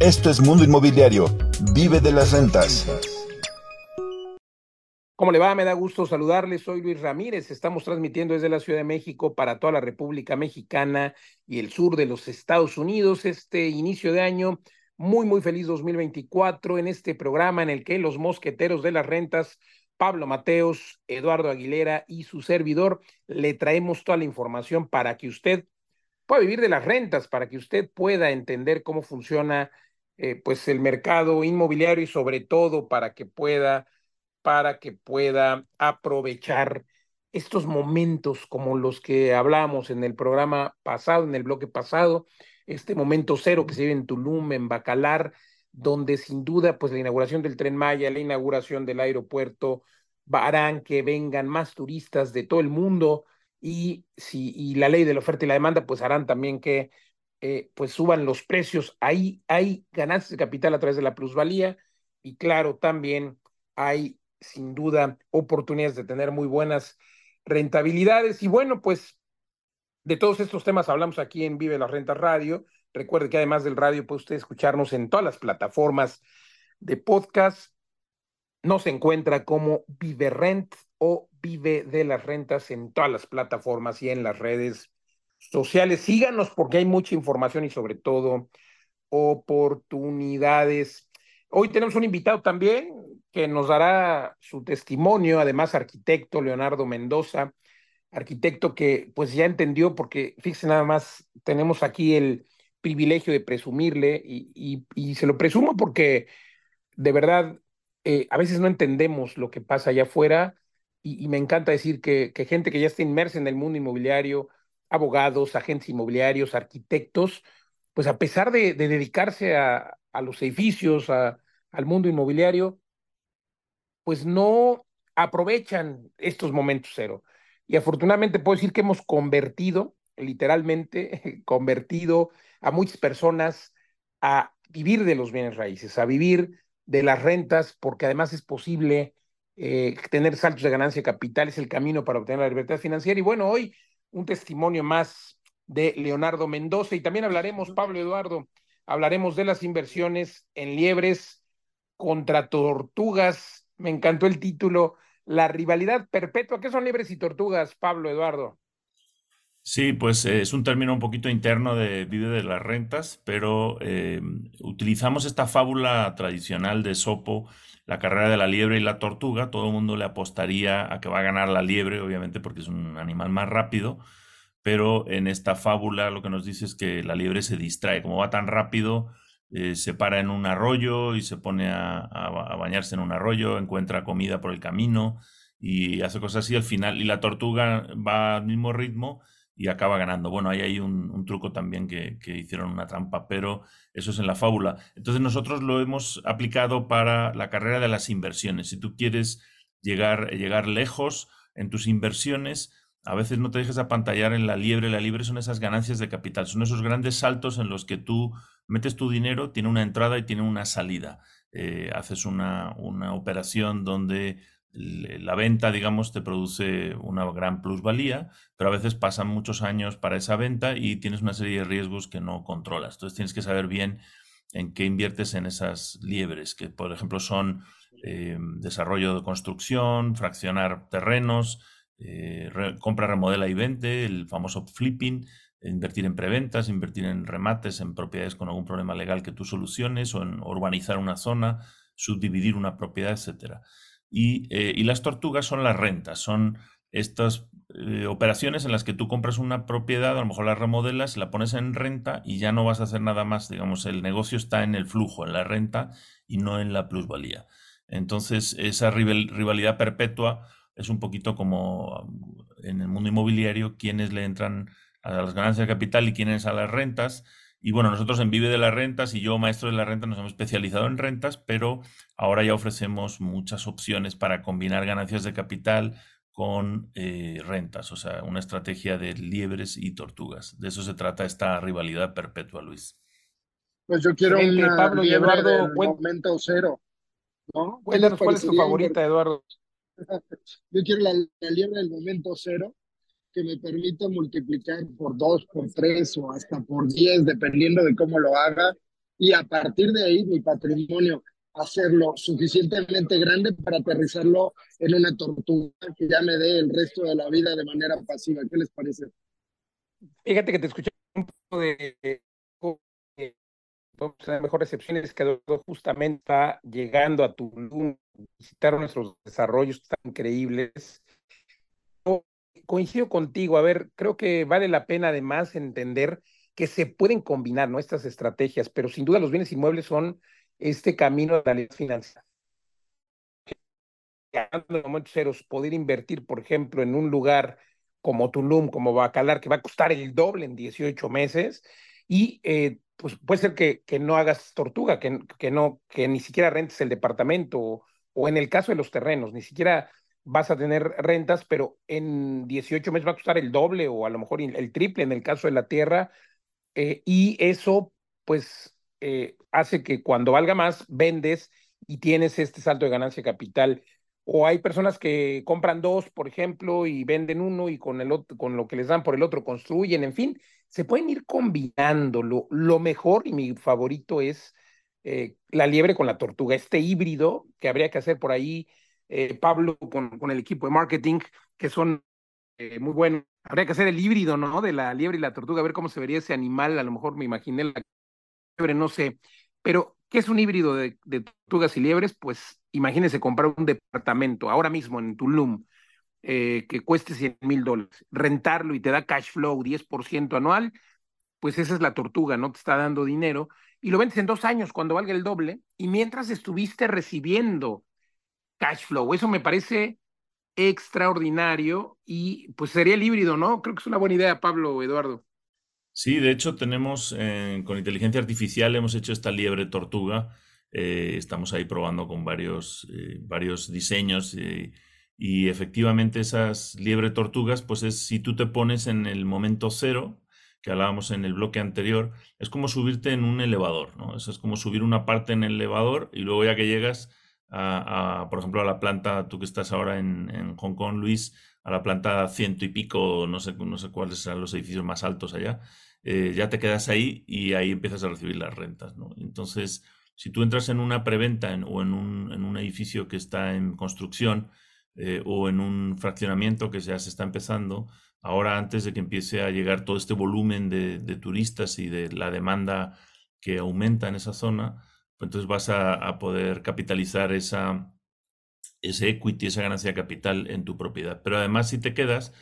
Esto es Mundo Inmobiliario. Vive de las rentas. ¿Cómo le va? Me da gusto saludarles. Soy Luis Ramírez. Estamos transmitiendo desde la Ciudad de México para toda la República Mexicana y el sur de los Estados Unidos este inicio de año. Muy, muy feliz 2024 en este programa en el que los mosqueteros de las rentas, Pablo Mateos, Eduardo Aguilera y su servidor le traemos toda la información para que usted pueda vivir de las rentas, para que usted pueda entender cómo funciona eh, pues el mercado inmobiliario y sobre todo para que pueda para que pueda aprovechar estos momentos como los que hablamos en el programa pasado, en el bloque pasado, este momento cero que se vive en Tulum, en Bacalar, donde sin duda pues la inauguración del tren Maya, la inauguración del aeropuerto harán que vengan más turistas de todo el mundo y si y la ley de la oferta y la demanda pues harán también que eh, pues suban los precios. Ahí hay ganancias de capital a través de la plusvalía y claro, también hay sin duda oportunidades de tener muy buenas rentabilidades. Y bueno, pues de todos estos temas hablamos aquí en Vive la Renta Radio. Recuerde que además del radio puede usted escucharnos en todas las plataformas de podcast. Nos encuentra como Vive Rent o Vive de las Rentas en todas las plataformas y en las redes sociales. Síganos porque hay mucha información y sobre todo oportunidades. Hoy tenemos un invitado también que nos dará su testimonio, además arquitecto Leonardo Mendoza, arquitecto que pues ya entendió porque fíjense nada más, tenemos aquí el privilegio de presumirle y, y, se lo presumo porque de verdad eh, a veces no entendemos lo que pasa allá afuera y, me encanta decir que, gente que ya está inmersa en el mundo inmobiliario, abogados, agentes inmobiliarios, arquitectos, pues a pesar de, dedicarse a, los edificios, al mundo inmobiliario, pues no aprovechan estos momentos cero. Y afortunadamente puedo decir que hemos convertido, literalmente, convertido a muchas personas a vivir de los bienes raíces, a vivir de las rentas, porque además es posible eh, tener saltos de ganancia capital, es el camino para obtener la libertad financiera. Y bueno, hoy un testimonio más de Leonardo Mendoza y también hablaremos, Pablo Eduardo, hablaremos de las inversiones en liebres contra tortugas. Me encantó el título, La rivalidad perpetua. ¿Qué son liebres y tortugas, Pablo Eduardo? Sí, pues eh, es un término un poquito interno de vive de las rentas, pero eh, utilizamos esta fábula tradicional de Sopo, la carrera de la liebre y la tortuga. Todo el mundo le apostaría a que va a ganar la liebre, obviamente porque es un animal más rápido, pero en esta fábula lo que nos dice es que la liebre se distrae. Como va tan rápido, eh, se para en un arroyo y se pone a, a bañarse en un arroyo, encuentra comida por el camino y hace cosas así al final. Y la tortuga va al mismo ritmo y acaba ganando. Bueno, ahí hay un, truco también que, hicieron una trampa, pero eso es en la fábula. Entonces nosotros lo hemos aplicado para la carrera de las inversiones. Si tú quieres llegar, llegar lejos en tus inversiones, a veces no te dejes apantallar en la liebre. La liebre son esas ganancias de capital, son esos grandes saltos en los que tú metes tu dinero, tiene una entrada y tiene una salida. Eh, haces una, una operación donde la venta, digamos, te produce una gran plusvalía, pero a veces pasan muchos años para esa venta y tienes una serie de riesgos que no controlas. Entonces tienes que saber bien en qué inviertes en esas liebres, que por ejemplo son eh, desarrollo de construcción, fraccionar terrenos, eh, compra, remodela y vende, el famoso flipping, invertir en preventas, invertir en remates, en propiedades con algún problema legal que tú soluciones o en urbanizar una zona, subdividir una propiedad, etcétera. Eh, y, las tortugas son las rentas, son estas eh, operaciones en las que tú compras una propiedad, a lo mejor la remodelas, la pones en renta y ya no vas a hacer nada más, digamos, el negocio está en el flujo, en la renta y no en la plusvalía. Entonces, esa rivalidad perpetua es un poquito como um, en el mundo inmobiliario, quienes le entran a las ganancias de capital y quienes a las rentas. Y bueno, nosotros en Vive de las Rentas y yo, maestro de la renta, nos hemos especializado en rentas, pero ahora ya ofrecemos muchas opciones para combinar ganancias de capital con eh, rentas, o sea, una estrategia de liebres y tortugas. De eso se trata esta rivalidad perpetua, Luis. Pues yo quiero una Pablo y Eduardo, momento cero. ¿no? Cuéntanos cuál es tu favorita, Eduardo. yo quiero la, la liebre del momento cero que me permita multiplicar por dos, por tres o hasta por diez, dependiendo de cómo lo haga. Y a partir de ahí, mi patrimonio, hacerlo suficientemente grande para aterrizarlo en una tortuga que ya me dé el resto de la vida de manera pasiva. ¿Qué les parece? Fíjate que te escuché un poco de la mejor recepción es que justamente está llegando a Tulum, visitar nuestros desarrollos tan increíbles. Coincido contigo, a ver, creo que vale la pena además entender que se pueden combinar ¿no? estas estrategias, pero sin duda los bienes inmuebles son este camino de la ley financiera. En momentos ceros, poder invertir, por ejemplo, en un lugar como Tulum, como Bacalar, que va a costar el doble en 18 meses, y eh, pues puede ser que, que no hagas tortuga, que, que, no, que ni siquiera rentes el departamento, o, o, en el caso de los terrenos, ni siquiera vas a tener rentas, pero en 18 meses va a costar el doble o a lo mejor el triple en el caso de la tierra, eh, y eso pues eh, hace que cuando valga más, vendes y tienes este salto de ganancia capital. O hay personas que compran dos, por ejemplo, y venden uno y con, el otro, con lo que les dan por el otro construyen, en fin, se pueden ir combinando. Lo, mejor y mi favorito es eh, la liebre con la tortuga, este híbrido que habría que hacer por ahí, eh, Pablo, con, con, el equipo de marketing, que son eh, muy buenos. Habría que hacer el híbrido, ¿no? De la liebre y la tortuga, a ver cómo se vería ese animal. A lo mejor me imaginé la liebre, no sé. Pero, ¿qué es un híbrido de, tortugas y liebres? Pues imagínense comprar un departamento ahora mismo en Tulum eh, que cueste 100 mil dólares, rentarlo y te da cash flow 10% anual, pues esa es la tortuga, no te está dando dinero, y lo vendes en dos años cuando valga el doble, y mientras estuviste recibiendo cash flow, eso me parece extraordinario y pues sería el híbrido, ¿no? Creo que es una buena idea, Pablo, Eduardo. Sí, de hecho tenemos eh, con inteligencia artificial hemos hecho esta liebre tortuga. Eh, estamos ahí probando con varios, varios diseños y efectivamente esas liebre tortugas, pues es si tú te pones en el momento cero, que hablábamos en el bloque anterior, es como subirte en un elevador, ¿no? Eso es como subir una parte en el elevador y luego ya que llegas a, por ejemplo, a la planta, tú que estás ahora en, Hong Kong, Luis, a la planta ciento y pico, no sé, no sé cuáles serán los edificios más altos allá, eh, ya te quedas ahí y ahí empiezas a recibir las rentas, ¿no? Entonces, si tú entras en una preventa o en un, en un edificio que está en construcción, eh, o en un fraccionamiento que ya se está empezando, ahora antes de que empiece a llegar todo este volumen de, turistas y de la demanda que aumenta en esa zona, entonces vas a, poder capitalizar esa, ese equity, esa ganancia de capital en tu propiedad. Pero además si te quedas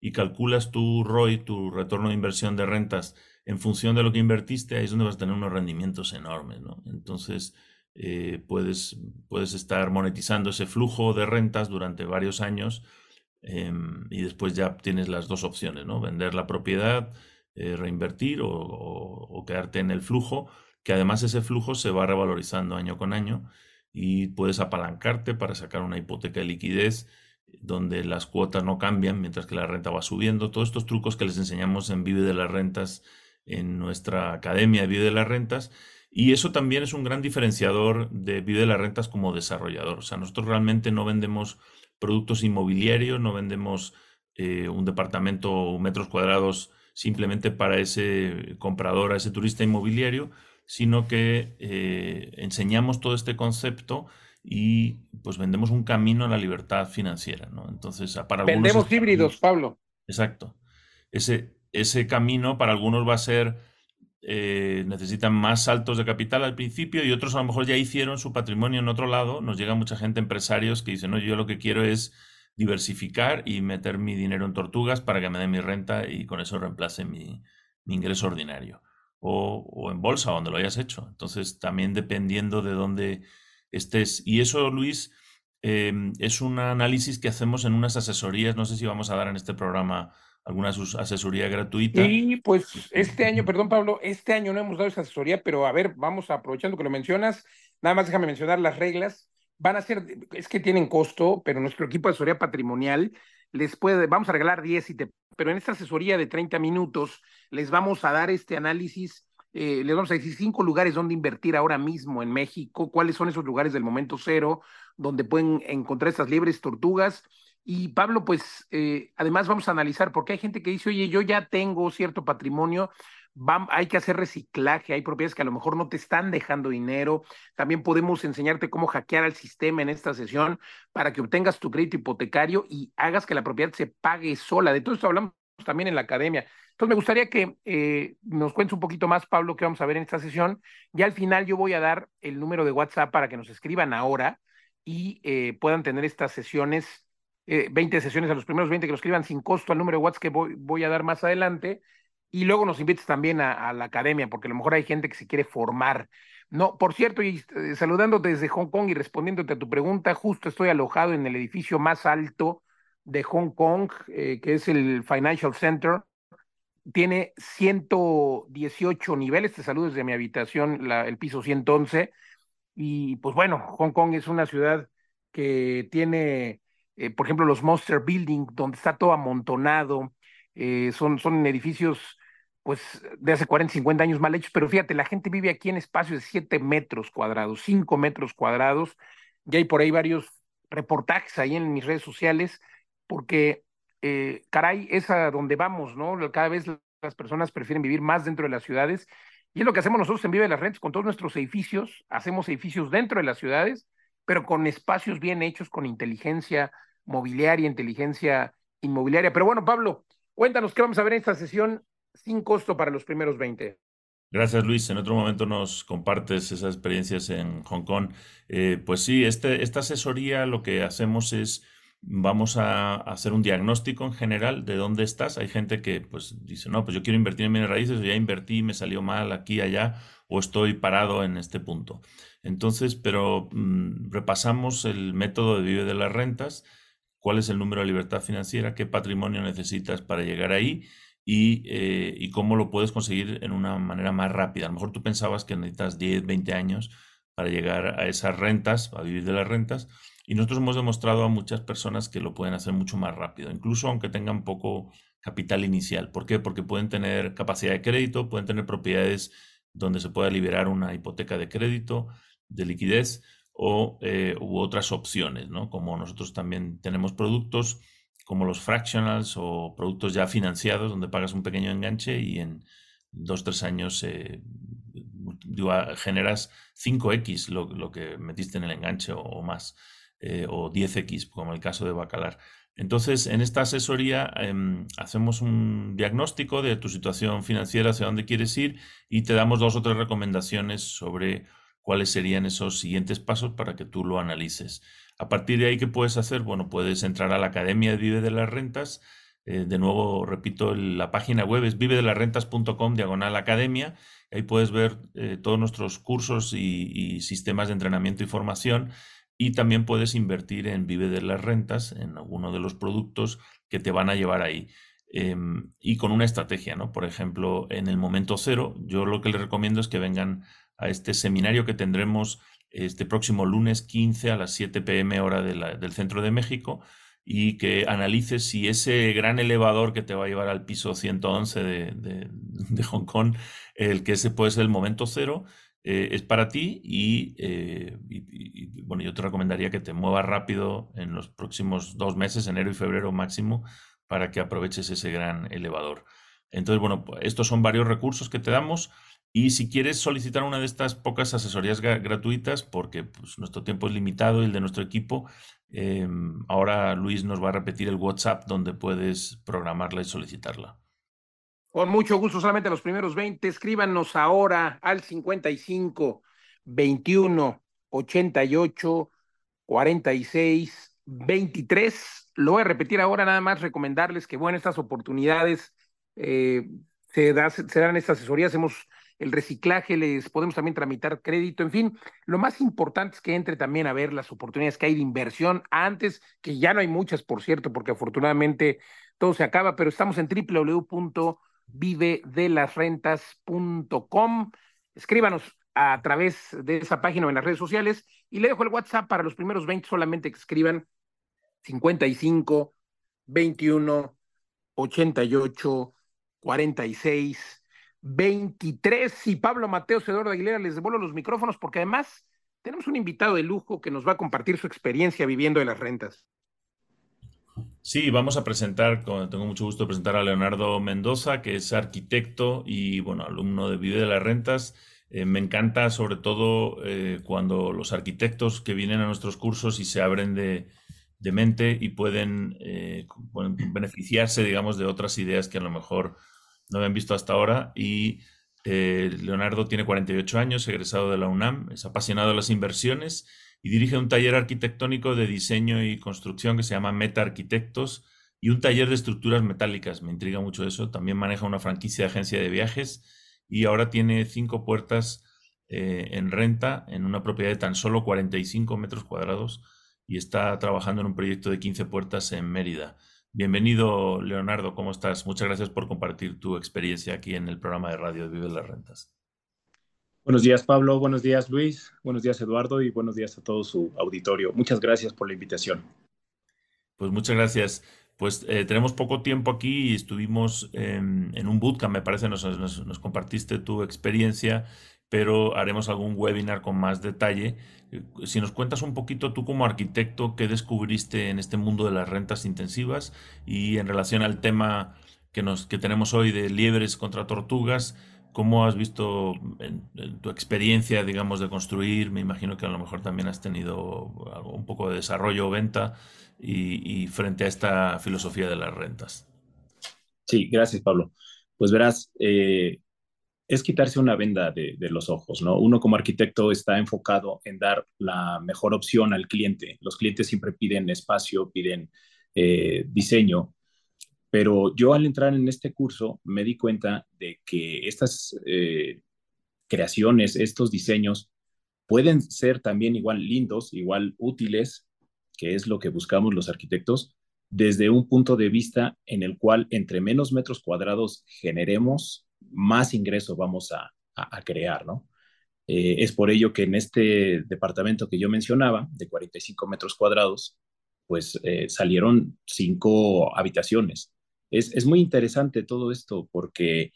y calculas tu ROI, tu retorno de inversión de rentas, en función de lo que invertiste, ahí es donde vas a tener unos rendimientos enormes, ¿no? Entonces, eh, puedes, puedes estar monetizando ese flujo de rentas durante varios años em, y después ya tienes las dos opciones, ¿no? Vender la propiedad, eh, reinvertir o, quedarte en el flujo, que además ese flujo se va revalorizando año con año y puedes apalancarte para sacar una hipoteca de liquidez donde las cuotas no cambian mientras que la renta va subiendo. Todos estos trucos que les enseñamos en Vive de las Rentas en nuestra academia Vive de las Rentas y eso también es un gran diferenciador de Vive de las Rentas como desarrollador. O sea, nosotros realmente no vendemos productos inmobiliarios, no vendemos eh, un departamento metros cuadrados simplemente para ese comprador, a ese turista inmobiliario, sino que eh, enseñamos todo este concepto y pues vendemos un camino a la libertad financiera, ¿no? Entonces, para vendemos híbridos, Pablo. Exacto. Ese, ese camino para algunos va a ser eh, necesitan más saltos de capital al principio y otros a lo mejor ya hicieron su patrimonio en otro lado. Nos llega mucha gente, empresarios, que dicen, no, yo lo que quiero es diversificar y meter mi dinero en tortugas para que me dé mi renta y con eso reemplace mi, ingreso ordinario. O, en bolsa, donde lo hayas hecho. Entonces, también dependiendo de dónde estés. Y eso, Luis, em, es un análisis que hacemos en unas asesorías. No sé si vamos a dar en este programa alguna asesoría gratuita. Y pues este año, perdón Pablo, este año no hemos dado esa asesoría, pero a ver, vamos aprovechando que lo mencionas, nada más déjame mencionar las reglas. Van a ser, es que tienen costo, pero nuestro equipo de asesoría patrimonial les puede, vamos a regalar 10, y te, pero en esta asesoría de 30 minutos les vamos a dar este análisis, eh, les vamos a decir cinco lugares donde invertir ahora mismo en México, cuáles son esos lugares del momento cero, donde pueden encontrar estas liebres tortugas. Y Pablo, pues eh, además vamos a analizar, porque hay gente que dice, oye, yo ya tengo cierto patrimonio, hay que hacer reciclaje, hay propiedades que a lo mejor no te están dejando dinero. También podemos enseñarte cómo hackear al sistema en esta sesión para que obtengas tu crédito hipotecario y hagas que la propiedad se pague sola. De todo esto hablamos también en la academia. Entonces me gustaría que eh, nos cuentes un poquito más, Pablo, qué vamos a ver en esta sesión. Y al final yo voy a dar el número de WhatsApp para que nos escriban ahora y eh, puedan tener estas sesiones, 20 eh, sesiones a los primeros 20 que nos escriban sin costo al número de WhatsApp que voy, voy a dar más adelante y luego nos invites también a, la academia, porque a lo mejor hay gente que se quiere formar. No, por cierto, y eh, saludándote desde Hong Kong y respondiéndote a tu pregunta, justo estoy alojado en el edificio más alto de Hong Kong, eh, que es el Financial Center. Tiene 118 niveles, te saludo desde mi habitación, el piso 111. Y pues bueno, Hong Kong es una ciudad que tiene, eh, por ejemplo, los Monster Building, donde está todo amontonado. Son, son edificios pues de hace 40, 50 años mal hechos, pero fíjate, la gente vive aquí en espacios de 7 metros cuadrados, 5 metros cuadrados, ya hay por ahí varios reportajes ahí en mis redes sociales, porque, eh, caray, es a donde vamos, ¿no? Cada vez las personas prefieren vivir más dentro de las ciudades, y es lo que hacemos nosotros en Vive las Rentas, con todos nuestros edificios, hacemos edificios dentro de las ciudades, pero con espacios bien hechos, con inteligencia mobiliaria, inteligencia inmobiliaria. Pero bueno, Pablo, cuéntanos qué vamos a ver en esta sesión sin costo para los primeros 20. Gracias, Luis. En otro momento nos compartes esas experiencias en Hong Kong. Eh, pues sí, este, esta asesoría lo que hacemos es, vamos a hacer un diagnóstico en general de dónde estás. Hay gente que pues dice, no, pues yo quiero invertir en bienes raíces, o ya invertí, me salió mal aquí, allá, o estoy parado en este punto. Entonces, pero mm, repasamos el método de vive de las rentas, cuál es el número de libertad financiera, qué patrimonio necesitas para llegar ahí eh, y, cómo lo puedes conseguir en una manera más rápida. A lo mejor tú pensabas que necesitas 10, 20 años para llegar a esas rentas, a vivir de las rentas, y nosotros hemos demostrado a muchas personas que lo pueden hacer mucho más rápido, incluso aunque tengan poco capital inicial. ¿Por qué? Porque pueden tener capacidad de crédito, pueden tener propiedades donde se pueda liberar una hipoteca de crédito, de liquidez, o eh, u otras opciones, ¿no? Como nosotros también tenemos productos como los fractionals o productos ya financiados donde pagas un pequeño enganche y en dos, tres años eh, generas 5x lo, que metiste en el enganche o, más, eh, o 10x, como el caso de Bacalar. Entonces, en esta asesoría em, hacemos un diagnóstico de tu situación financiera, hacia dónde quieres ir y te damos dos o tres recomendaciones sobre cuáles serían esos siguientes pasos para que tú lo analices. A partir de ahí, ¿qué puedes hacer? Bueno, puedes entrar a la Academia de Vive de las Rentas. Eh, de nuevo, repito, la página web es vivedelasrentas.com diagonal academia. Ahí puedes ver eh, todos nuestros cursos y, sistemas de entrenamiento y formación. Y también puedes invertir en Vive de las Rentas, en alguno de los productos que te van a llevar ahí. Em, y con una estrategia, ¿no? Por ejemplo, en el momento cero, yo lo que les recomiendo es que vengan a este seminario que tendremos este próximo lunes 15 a las 7 pm hora del centro de México y que analices si ese gran elevador que te va a llevar al piso 111 de, de, Hong Kong, el que ese puede ser el momento cero, eh, es para ti eh, y, bueno, yo te recomendaría que te muevas rápido en los próximos dos meses, enero y febrero máximo, para que aproveches ese gran elevador. Entonces, bueno, estos son varios recursos que te damos. Y si quieres solicitar una de estas pocas asesorías gratuitas, porque pues, nuestro tiempo es limitado y el de nuestro equipo, em, ahora Luis nos va a repetir el WhatsApp donde puedes programarla y solicitarla. Con mucho gusto, solamente los primeros 20. Escríbanos ahora al 55 21 88 46 23. Lo voy a repetir ahora, nada más recomendarles que, bueno, estas oportunidades eh, se, se dan estas asesorías. Hemos el reciclaje, les podemos también tramitar crédito, en fin, lo más importante es que entre también a ver las oportunidades que hay de inversión antes, que ya no hay muchas, por cierto, porque afortunadamente todo se acaba, pero estamos en www.vivedelasrentas.com. Escríbanos a través de esa página o en las redes sociales y le dejo el WhatsApp para los primeros 20 solamente que escriban 55 21 88 46 23. Y Pablo Mateo Eduardo Aguilera les devuelvo los micrófonos porque además tenemos un invitado de lujo que nos va a compartir su experiencia viviendo en las rentas. Sí, vamos a presentar, tengo mucho gusto de presentar a Leonardo Mendoza, que es arquitecto y, bueno, alumno de Vive de las Rentas. Eh, me encanta sobre todo eh, cuando los arquitectos que vienen a nuestros cursos y se abren de, mente y pueden, eh, pueden, beneficiarse, digamos, de otras ideas que a lo mejor no habían visto hasta ahora. Y Leonardo tiene 48 años, egresado de la UNAM, es apasionado de las inversiones y dirige un taller arquitectónico de diseño y construcción que se llama Meta Arquitectos y un taller de estructuras metálicas. Me intriga mucho eso. También maneja una franquicia de agencia de viajes y ahora tiene cinco puertas eh, en renta en una propiedad de tan solo 45 metros cuadrados y está trabajando en un proyecto de 15 puertas en Mérida. Bienvenido, Leonardo, ¿cómo estás? Muchas gracias por compartir tu experiencia aquí en el programa de radio de Vive las Rentas. Buenos días, Pablo. Buenos días, Luis. Buenos días, Eduardo. Y buenos días a todo su auditorio. Muchas gracias por la invitación. Pues muchas gracias. Pues eh, tenemos poco tiempo aquí y estuvimos en un bootcamp, me parece, nos, nos, compartiste tu experiencia, pero haremos algún webinar con más detalle. Eh, si nos cuentas un poquito tú como arquitecto, qué descubriste en este mundo de las rentas intensivas y en relación al tema que, nos, que tenemos hoy de liebres contra tortugas, ¿Cómo has visto en, tu experiencia, digamos, de construir? Me imagino que a lo mejor también has tenido un poco de desarrollo o venta y, frente a esta filosofía de las rentas. Sí, gracias, Pablo. Pues verás, eh, es quitarse una venda de, los ojos, ¿no? Uno como arquitecto está enfocado en dar la mejor opción al cliente. Los clientes siempre piden espacio, piden eh, diseño, pero yo al entrar en este curso me di cuenta de que estas eh, creaciones, estos diseños, pueden ser también igual lindos, igual útiles, que es lo que buscamos los arquitectos, desde un punto de vista en el cual entre menos metros cuadrados generemos, más ingreso vamos a, crear, ¿no? Eh, es por ello que en este departamento que yo mencionaba, de 45 metros cuadrados, pues eh, salieron cinco habitaciones es, muy interesante todo esto porque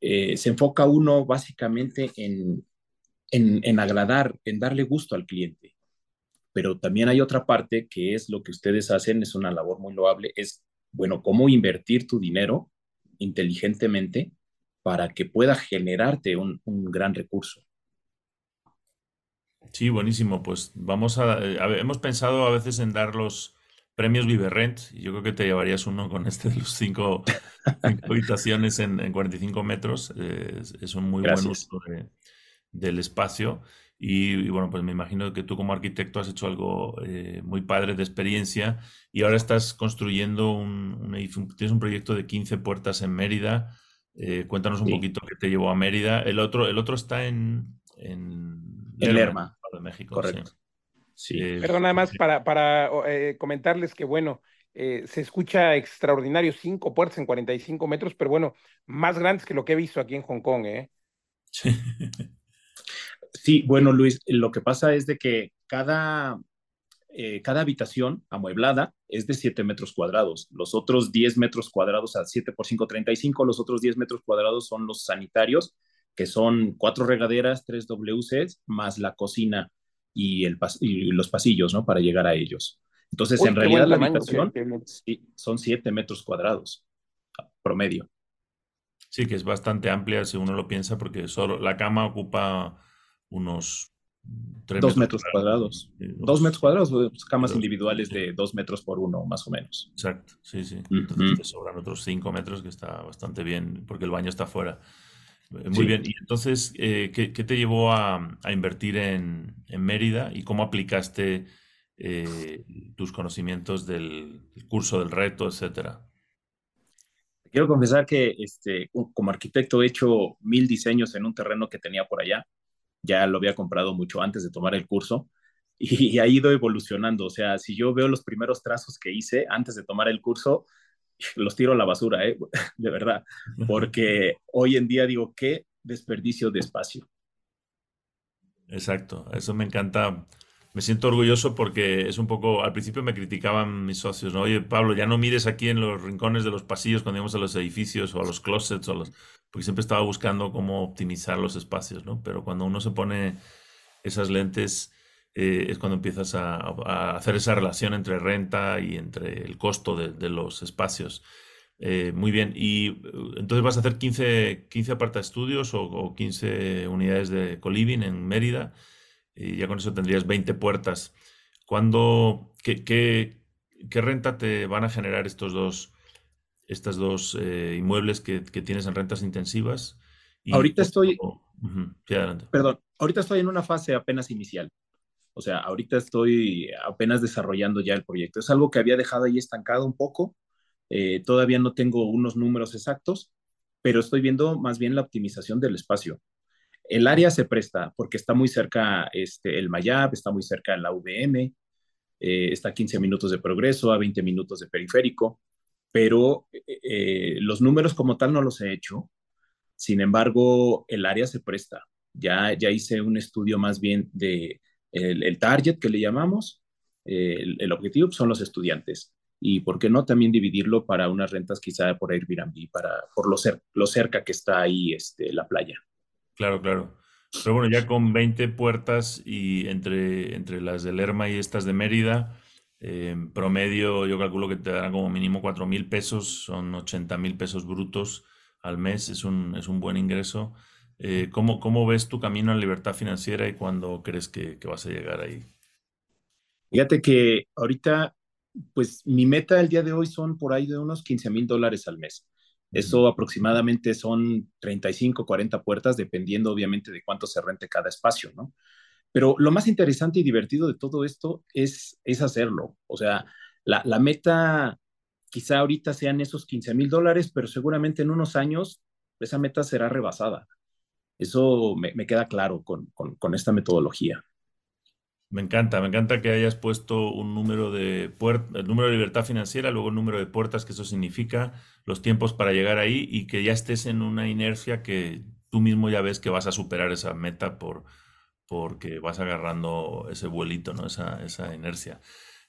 eh, se enfoca uno básicamente en, en, agradar, en darle gusto al cliente. Pero también hay otra parte que es lo que ustedes hacen, es una labor muy loable, es, bueno, cómo invertir tu dinero inteligentemente para que pueda generarte un, un gran recurso. Sí, buenísimo. Pues vamos a, eh, a hemos pensado a veces en dar los, premios Viverrent, y yo creo que te llevarías uno con este de los cinco, habitaciones en, 45 metros. es, un muy buen uso del espacio. Y, bueno, pues me imagino que tú como arquitecto has hecho algo eh, muy padre de experiencia y ahora estás construyendo un, tienes un proyecto de 15 puertas en Mérida. Eh, cuéntanos un poquito qué te llevó a Mérida. El otro, el otro está en, en Lerma, de México. Correcto. Sí. Eh, Perdón, nada más para, para eh, comentarles que, bueno, eh, se escucha extraordinario, cinco puertas en 45 metros, pero bueno, más grandes que lo que he visto aquí en Hong Kong, ¿eh? Sí, bueno, Luis, lo que pasa es de que cada, cada habitación amueblada es de 7 metros cuadrados. Los otros 10 metros cuadrados a 7 por 5, 35, los otros 10 metros cuadrados son los sanitarios, que son cuatro regaderas, tres WCs, más la cocina y, el los pasillos, ¿no? Para llegar a ellos. Entonces, en realidad la habitación son 7 metros cuadrados promedio. Sí, que es bastante amplia si uno lo piensa, porque solo la cama ocupa unos 3 dos metros, cuadrados. Dos, metros cuadrados, pues, camas individuales de dos metros por uno, más o menos. Exacto, sí, sí. Entonces te sobran otros 5 metros, que está bastante bien, porque el baño está fuera. Eh, muy bien, y entonces, eh, ¿qué, te llevó a, invertir en, Mérida y cómo aplicaste eh, tus conocimientos del, curso, del reto, etcétera? Quiero confesar que este, como arquitecto he hecho mil diseños en un terreno que tenía por allá. Ya lo había comprado mucho antes de tomar el curso y, ha ido evolucionando. O sea, si yo veo los primeros trazos que hice antes de tomar el curso, los tiro a la basura, ¿eh? de verdad, porque hoy en día digo, qué desperdicio de espacio. Exacto, eso me encanta. Me siento orgulloso porque es un poco, al principio me criticaban mis socios, ¿no? Oye, Pablo, ya no mires aquí en los rincones de los pasillos cuando íbamos a los edificios o a los closets, o los... porque siempre estaba buscando cómo optimizar los espacios, ¿no? Pero cuando uno se pone esas lentes, eh, es cuando empiezas a, hacer esa relación entre renta y entre el costo de, los espacios. Eh, muy bien, y entonces vas a hacer 15, 15 aparta estudios o, 15 unidades de coliving en Mérida, y ya con eso tendrías 20 puertas. ¿Cuándo, qué, qué renta te van a generar estos dos, estas dos inmuebles que, que, tienes en rentas intensivas? ahorita estoy... Perdón, ahorita estoy en una fase apenas inicial. O sea, ahorita estoy apenas desarrollando ya el proyecto. Es algo que había dejado ahí estancado un poco. Eh, todavía no tengo unos números exactos, pero estoy viendo más bien la optimización del espacio. El área se presta porque está muy cerca este, el Mayab, está muy cerca la UVM, eh, está a 15 minutos de progreso, a 20 minutos de periférico, pero eh, los números como tal no los he hecho. Sin embargo, el área se presta. Ya, ya hice un estudio más bien de el, target que le llamamos, el, objetivo son los estudiantes. Y por qué no también dividirlo para unas rentas quizá por Airbnb, para, por lo, lo cerca que está ahí este, la playa. Claro, claro. Pero bueno, ya con 20 puertas y entre, entre las de Lerma y estas de Mérida, en promedio yo calculo que te darán como mínimo 4 mil pesos, son 80 mil pesos brutos al mes, es un, es un buen ingreso. Eh, ¿cómo, ¿cómo, ves tu camino a la libertad financiera y cuándo crees que, que, vas a llegar ahí? Fíjate que ahorita, pues mi meta el día de hoy son por ahí de unos 15 mil dólares al mes. Eso aproximadamente son 35, 40 puertas, dependiendo obviamente de cuánto se rente cada espacio, ¿no? Pero lo más interesante y divertido de todo esto es, es hacerlo. O sea, la, la meta quizá ahorita sean esos 15 mil dólares, pero seguramente en unos años esa meta será rebasada. Eso me, queda claro con, esta metodología. Me encanta, me encanta que hayas puesto un número de el número de libertad financiera, luego el número de puertas que eso significa, los tiempos para llegar ahí y que ya estés en una inercia que tú mismo ya ves que vas a superar esa meta por, porque vas agarrando ese vuelito, ¿no? Esa, esa inercia.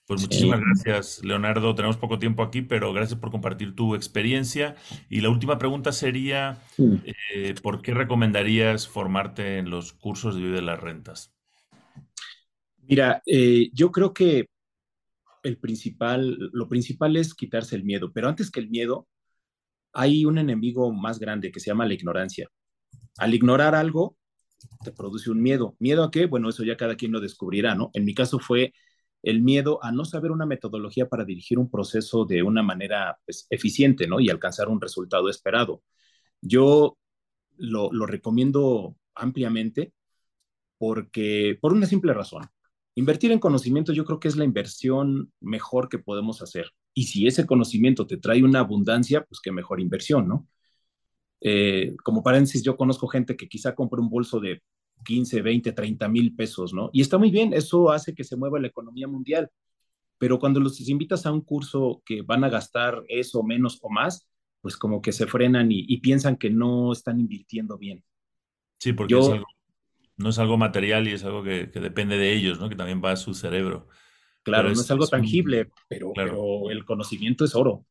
Pues muchísimas gracias, Leonardo. Tenemos poco tiempo aquí, pero gracias por compartir tu experiencia. Y la última pregunta sería, eh, ¿por qué recomendarías formarte en los cursos de Vive de las Rentas? Mira, eh, yo creo que el principal, lo principal es quitarse el miedo, pero antes que el miedo, hay un enemigo más grande que se llama la ignorancia. Al ignorar algo, te produce un miedo. ¿Miedo a qué? Bueno, eso ya cada quien lo descubrirá, ¿no? En mi caso fue el miedo a no saber una metodología para dirigir un proceso de una manera pues, eficiente, ¿no? Y alcanzar un resultado esperado. Yo lo, recomiendo ampliamente porque, por una simple razón, invertir en conocimiento yo creo que es la inversión mejor que podemos hacer. Y si ese conocimiento te trae una abundancia, pues qué mejor inversión, ¿no? Eh, como paréntesis, yo conozco gente que quizá compre un bolso de 15, 20, 30 mil pesos, ¿no? Y está muy bien, eso hace que se mueva la economía mundial. Pero cuando los invitas a un curso que van a gastar eso menos o más, pues como que se frenan y, piensan que no están invirtiendo bien. Sí, porque no es algo material y es algo que, depende de ellos, ¿no? Que también va a su cerebro. Claro, no es, algo tangible, pero, pero, el conocimiento es oro.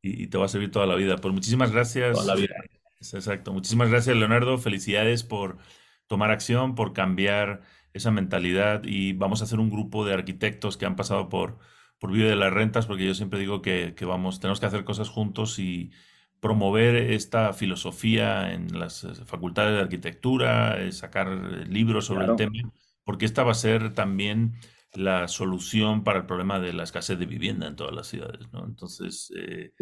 Y, y, te va a servir toda la vida. Pues muchísimas gracias. Toda la vida. Exacto. Muchísimas gracias, Leonardo. Felicidades por tomar acción, por cambiar esa mentalidad y vamos a hacer un grupo de arquitectos que han pasado por, por Vive de las Rentas, porque yo siempre digo que, vamos, tenemos que hacer cosas juntos y promover esta filosofía en las eh, facultades de arquitectura, eh, sacar libros sobre el tema, porque esta va a ser también la solución para el problema de la escasez de vivienda en todas las ciudades, ¿no? Entonces, eh,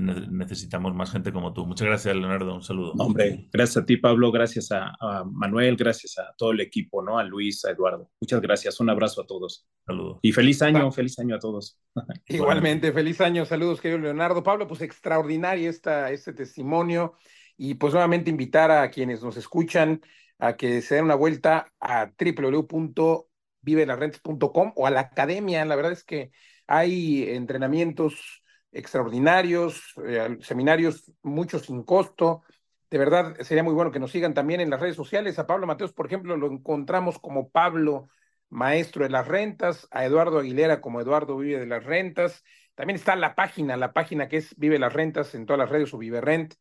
necesitamos más gente como tú. Muchas gracias, Leonardo. Un saludo. hombre, gracias a ti, Pablo. Gracias a, Manuel. Gracias a todo el equipo, ¿no? A Luis, a Eduardo. Muchas gracias. Un abrazo a todos. Saludos. Y feliz año, feliz año a todos. Igualmente, feliz año. Saludos, querido Leonardo. Pablo, pues extraordinario esta, este testimonio. Y pues nuevamente invitar a quienes nos escuchan a que se den una vuelta a www.vivelarrentes.com o a la academia. La verdad es que hay entrenamientos extraordinarios, eh, seminarios muchos sin costo. De verdad, sería muy bueno que nos sigan también en las redes sociales. A Pablo Mateos, por ejemplo, lo encontramos como Pablo Maestro de las Rentas, a Eduardo Aguilera como Eduardo Vive de las Rentas. También está la página, la página que es Vive las Rentas en todas las redes o Vive Rent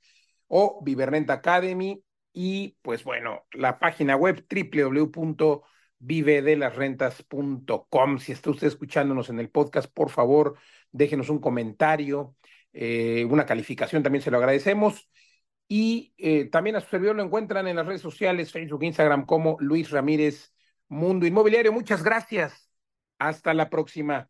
o Vive Rent Academy. Y pues bueno, la página web www vive de las rentas.com. Si está usted escuchándonos en el podcast, por favor, déjenos un comentario, eh, una calificación, también se lo agradecemos. Y eh, también a su servidor lo encuentran en las redes sociales, Facebook, Instagram, como Luis Ramírez Mundo Inmobiliario. Muchas gracias. Hasta la próxima.